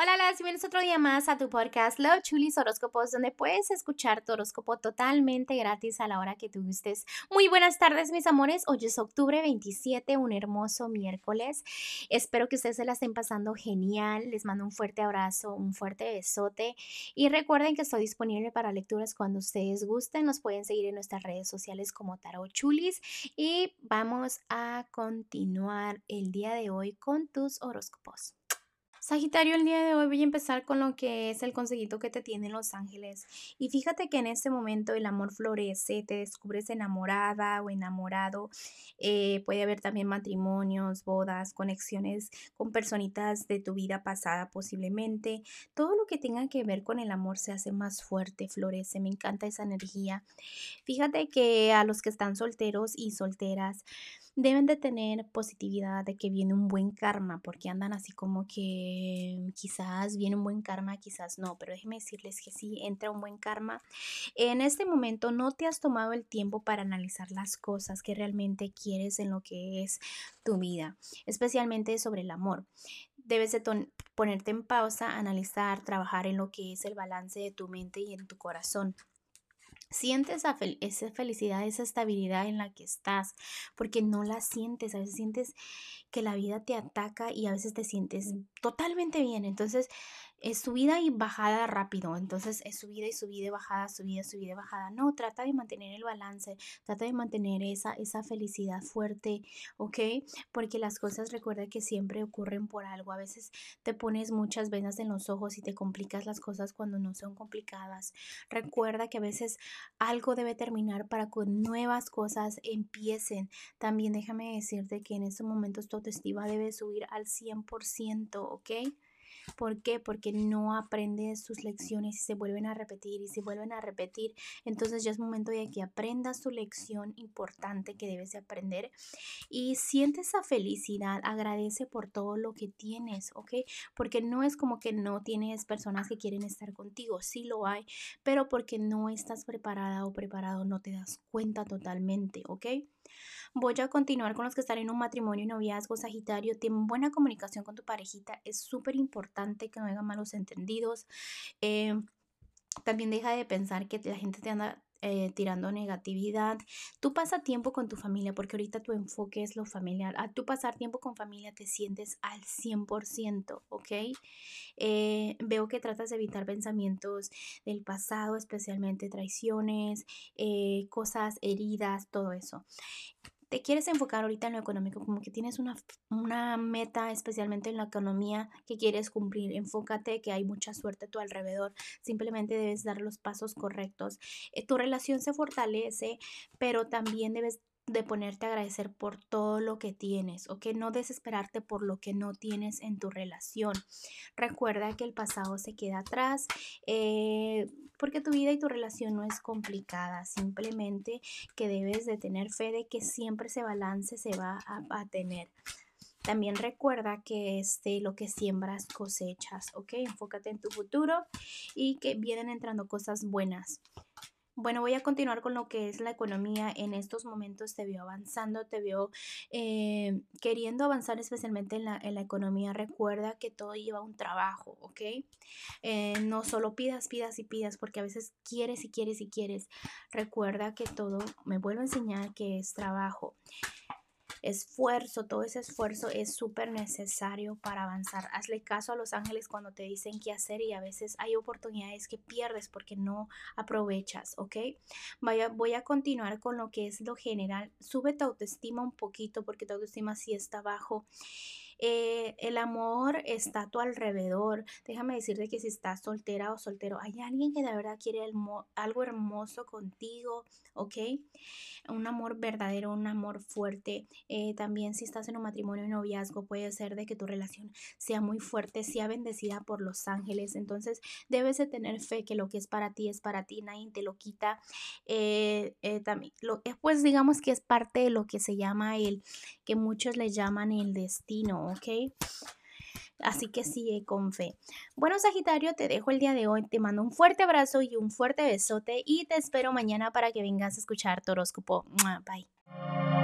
Hola, las bienvenidos otro día más a tu podcast Love Chulis Horóscopos, donde puedes escuchar tu horóscopo totalmente gratis a la hora que tú gustes. Muy buenas tardes, mis amores. Hoy es octubre 27, un hermoso miércoles. Espero que ustedes se la estén pasando genial. Les mando un fuerte abrazo, un fuerte besote. Y recuerden que estoy disponible para lecturas cuando ustedes gusten. Nos pueden seguir en nuestras redes sociales como Tarot Chulis. Y vamos a continuar el día de hoy con tus horóscopos. Sagitario, el día de hoy voy a empezar con lo que es el consejito que te tienen los ángeles. Y fíjate que en este momento el amor florece, te descubres enamorada o enamorado. Eh, puede haber también matrimonios, bodas, conexiones con personitas de tu vida pasada posiblemente. Todo lo que tenga que ver con el amor se hace más fuerte, florece. Me encanta esa energía. Fíjate que a los que están solteros y solteras, deben de tener positividad de que viene un buen karma, porque andan así como que quizás viene un buen karma, quizás no, pero déjenme decirles que sí, entra un buen karma. En este momento no te has tomado el tiempo para analizar las cosas que realmente quieres en lo que es tu vida, especialmente sobre el amor. Debes de ponerte en pausa, analizar, trabajar en lo que es el balance de tu mente y en tu corazón. Sientes esa felicidad, esa estabilidad en la que estás, porque no la sientes, a veces sientes que la vida te ataca y a veces te sientes totalmente bien. Entonces, es subida y bajada rápido. Entonces es subida y subida y bajada, subida, subida y bajada. No, trata de mantener el balance, trata de mantener esa, esa felicidad fuerte, ¿ok? Porque las cosas recuerda que siempre ocurren por algo. A veces te pones muchas venas en los ojos y te complicas las cosas cuando no son complicadas. Recuerda que a veces algo debe terminar para que nuevas cosas empiecen. También déjame decirte que en estos momentos tu autoestima debe subir al 100%, ¿ok? ¿Por qué? Porque no aprendes sus lecciones y se vuelven a repetir y se vuelven a repetir. Entonces ya es momento de que aprendas tu lección importante que debes de aprender y siente esa felicidad, agradece por todo lo que tienes, ¿ok? Porque no es como que no tienes personas que quieren estar contigo, sí lo hay, pero porque no estás preparada o preparado no te das cuenta totalmente, ¿ok? Voy a continuar con los que están en un matrimonio y noviazgo sagitario. Ten buena comunicación con tu parejita. Es súper importante que no haya malos entendidos. Eh, también deja de pensar que la gente te anda eh, tirando negatividad. Tú pasa tiempo con tu familia porque ahorita tu enfoque es lo familiar. Al tú pasar tiempo con familia te sientes al 100%, ¿ok? Eh, veo que tratas de evitar pensamientos del pasado, especialmente traiciones, cosas heridas, todo eso te quieres enfocar ahorita en lo económico, como que tienes una, una, meta especialmente en la economía que quieres cumplir, enfócate que hay mucha suerte a tu alrededor, simplemente debes dar los pasos correctos. Eh, tu relación se fortalece, pero también debes de ponerte a agradecer por todo lo que tienes, o que no desesperarte por lo que no tienes en tu relación. Recuerda que el pasado se queda atrás, eh, porque tu vida y tu relación no es complicada, simplemente que debes de tener fe de que siempre ese balance se va a, a tener. También recuerda que este, lo que siembras cosechas, ¿ok? Enfócate en tu futuro y que vienen entrando cosas buenas. Bueno, voy a continuar con lo que es la economía. En estos momentos te veo avanzando, te veo eh, queriendo avanzar especialmente en la, en la, economía. Recuerda que todo lleva un trabajo, ¿ok? Eh, no solo pidas, pidas y pidas, porque a veces quieres y quieres y quieres. Recuerda que todo, me vuelvo a enseñar que es trabajo esfuerzo, todo ese esfuerzo es súper necesario para avanzar. Hazle caso a los ángeles cuando te dicen qué hacer y a veces hay oportunidades que pierdes porque no aprovechas, ¿ok? Voy a continuar con lo que es lo general. Sube tu autoestima un poquito porque tu autoestima sí está bajo. Eh, el amor está a tu alrededor. Déjame decirte que si estás soltera o soltero, hay alguien que de verdad quiere algo hermoso contigo, ¿ok? Un amor verdadero, un amor fuerte. Eh, también si estás en un matrimonio y noviazgo, puede ser de que tu relación sea muy fuerte, sea bendecida por los ángeles. Entonces debes de tener fe que lo que es para ti es para ti, nadie te lo quita. Eh, también, pues digamos que es parte de lo que se llama el, que muchos le llaman el destino, ¿ok? Así que sigue con fe. Bueno, Sagitario, te dejo el día de hoy. Te mando un fuerte abrazo y un fuerte besote y te espero mañana para que vengas a escuchar tu. Bye.